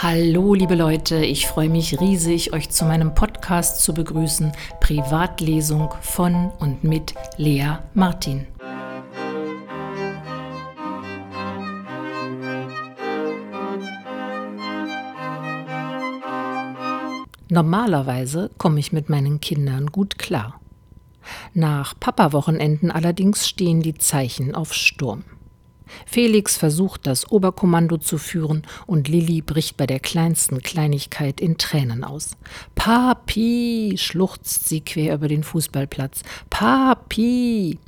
Hallo liebe Leute, ich freue mich riesig, euch zu meinem Podcast zu begrüßen, Privatlesung von und mit Lea Martin. Normalerweise komme ich mit meinen Kindern gut klar. Nach Papa-Wochenenden allerdings stehen die Zeichen auf Sturm. Felix versucht, das Oberkommando zu führen und Lilly bricht bei der kleinsten Kleinigkeit in Tränen aus. Papi, schluchzt sie quer über den Fußballplatz. Papi!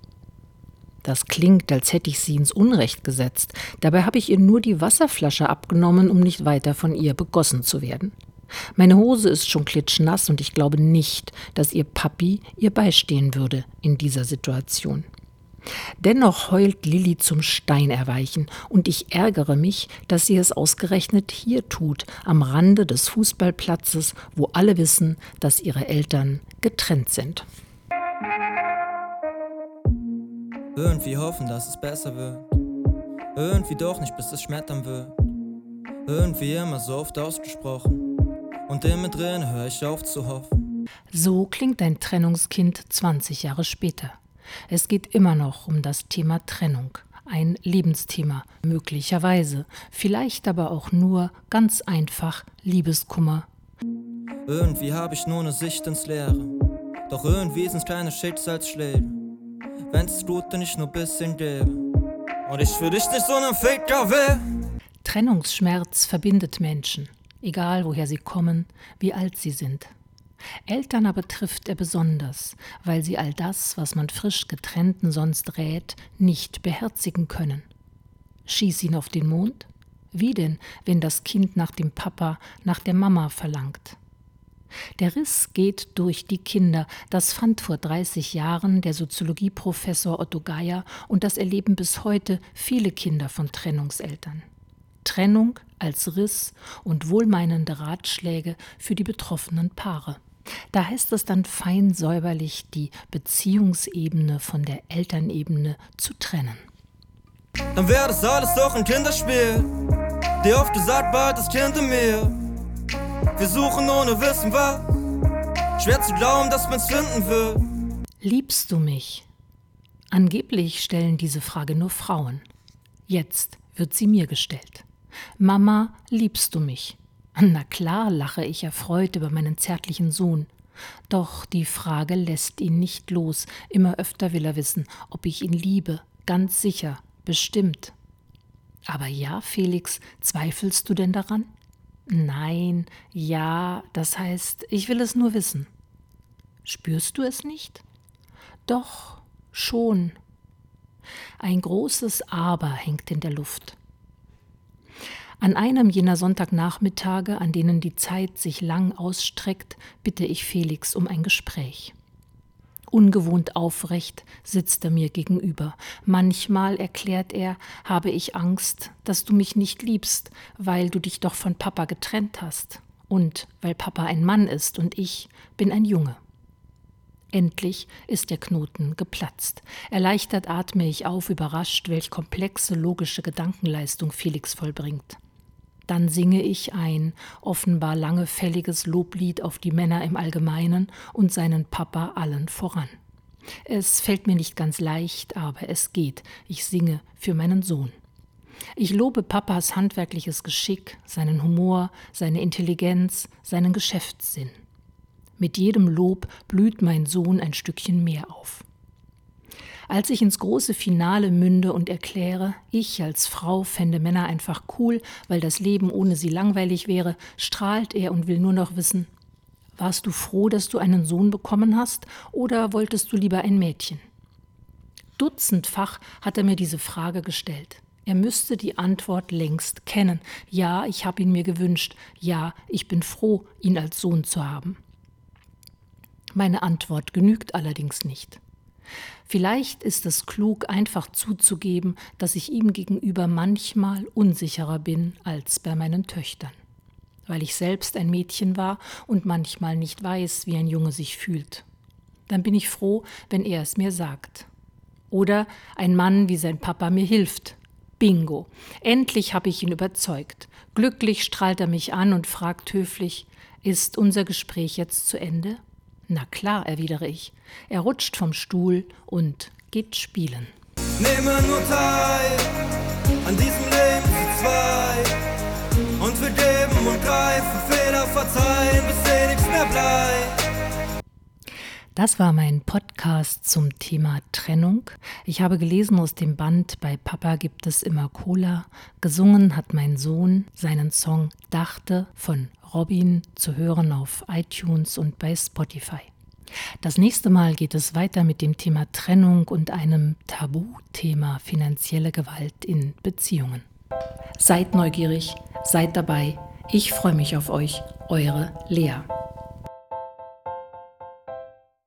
Das klingt, als hätte ich sie ins Unrecht gesetzt. Dabei habe ich ihr nur die Wasserflasche abgenommen, um nicht weiter von ihr begossen zu werden. Meine Hose ist schon klitschnass und ich glaube nicht, dass ihr Papi ihr beistehen würde in dieser Situation. Dennoch heult Lilly zum Stein erweichen, und ich ärgere mich, dass sie es ausgerechnet hier tut, am Rande des Fußballplatzes, wo alle wissen, dass ihre Eltern getrennt sind. Irgendwie hoffen, dass es besser wird. Irgendwie doch nicht, bis es schmettern wird. Irgendwie immer so oft ausgesprochen. Und immer drin höre ich auf zu hoffen. So klingt ein Trennungskind 20 Jahre später. Es geht immer noch um das Thema Trennung, ein Lebensthema, möglicherweise, vielleicht aber auch nur ganz einfach Liebeskummer. Irgendwie habe ich nur eine Sicht ins Leere, doch irgendwie sind's kleine Schicksalsschläge. Wenn's Gute nicht nur bisschen gäbe und ich für dich nicht so ein Ficker will. Trennungsschmerz verbindet Menschen, egal woher sie kommen, wie alt sie sind. Eltern aber trifft er besonders, weil sie all das, was man frisch getrennten sonst rät, nicht beherzigen können. Schieß ihn auf den Mond? Wie denn, wenn das Kind nach dem Papa, nach der Mama verlangt? Der Riss geht durch die Kinder. Das fand vor 30 Jahren der Soziologieprofessor Otto Geier und das erleben bis heute viele Kinder von Trennungseltern. Trennung als Riss und wohlmeinende Ratschläge für die betroffenen Paare. Da heißt es dann fein säuberlich, die Beziehungsebene von der Elternebene zu trennen. Dann wäre das alles doch ein Kinderspiel. Dir oft gesagt, bald das Kind in mir. Wir suchen ohne Wissen was. Schwer zu glauben, dass man's finden wird. Liebst du mich? Angeblich stellen diese Frage nur Frauen. Jetzt wird sie mir gestellt. Mama, liebst du mich? Na klar, lache ich erfreut über meinen zärtlichen Sohn. Doch die Frage lässt ihn nicht los. Immer öfter will er wissen, ob ich ihn liebe. Ganz sicher, bestimmt. Aber ja, Felix, zweifelst du denn daran? Nein, ja, das heißt, ich will es nur wissen. Spürst du es nicht? Doch, schon. Ein großes Aber hängt in der Luft. An einem jener Sonntagnachmittage, an denen die Zeit sich lang ausstreckt, bitte ich Felix um ein Gespräch. Ungewohnt aufrecht sitzt er mir gegenüber. Manchmal, erklärt er, habe ich Angst, dass du mich nicht liebst, weil du dich doch von Papa getrennt hast. Und weil Papa ein Mann ist und ich bin ein Junge. Endlich ist der Knoten geplatzt. Erleichtert atme ich auf, überrascht, welch komplexe logische Gedankenleistung Felix vollbringt. Dann singe ich ein offenbar langefälliges Loblied auf die Männer im Allgemeinen und seinen Papa allen voran. Es fällt mir nicht ganz leicht, aber es geht. Ich singe für meinen Sohn. Ich lobe Papas handwerkliches Geschick, seinen Humor, seine Intelligenz, seinen Geschäftssinn. Mit jedem Lob blüht mein Sohn ein Stückchen mehr auf. Als ich ins große Finale münde und erkläre, ich als Frau fände Männer einfach cool, weil das Leben ohne sie langweilig wäre, strahlt er und will nur noch wissen, warst du froh, dass du einen Sohn bekommen hast, oder wolltest du lieber ein Mädchen? Dutzendfach hat er mir diese Frage gestellt. Er müsste die Antwort längst kennen. Ja, ich habe ihn mir gewünscht. Ja, ich bin froh, ihn als Sohn zu haben. Meine Antwort genügt allerdings nicht. Vielleicht ist es klug, einfach zuzugeben, dass ich ihm gegenüber manchmal unsicherer bin als bei meinen Töchtern, weil ich selbst ein Mädchen war und manchmal nicht weiß, wie ein Junge sich fühlt. Dann bin ich froh, wenn er es mir sagt. Oder ein Mann wie sein Papa mir hilft. Bingo. Endlich habe ich ihn überzeugt. Glücklich strahlt er mich an und fragt höflich, ist unser Gespräch jetzt zu Ende? Na klar, erwidere ich. Er rutscht vom Stuhl und geht spielen. Nehme nur teil an diesem Leben zu zweit. Und wir geben und greifen, Fehler verzeihen, bis eh nichts mehr bleibt. Das war mein Podcast zum Thema Trennung. Ich habe gelesen aus dem Band Bei Papa gibt es immer Cola. Gesungen hat mein Sohn seinen Song Dachte von Robin zu hören auf iTunes und bei Spotify. Das nächste Mal geht es weiter mit dem Thema Trennung und einem Tabuthema finanzielle Gewalt in Beziehungen. Seid neugierig, seid dabei. Ich freue mich auf euch, eure Lea.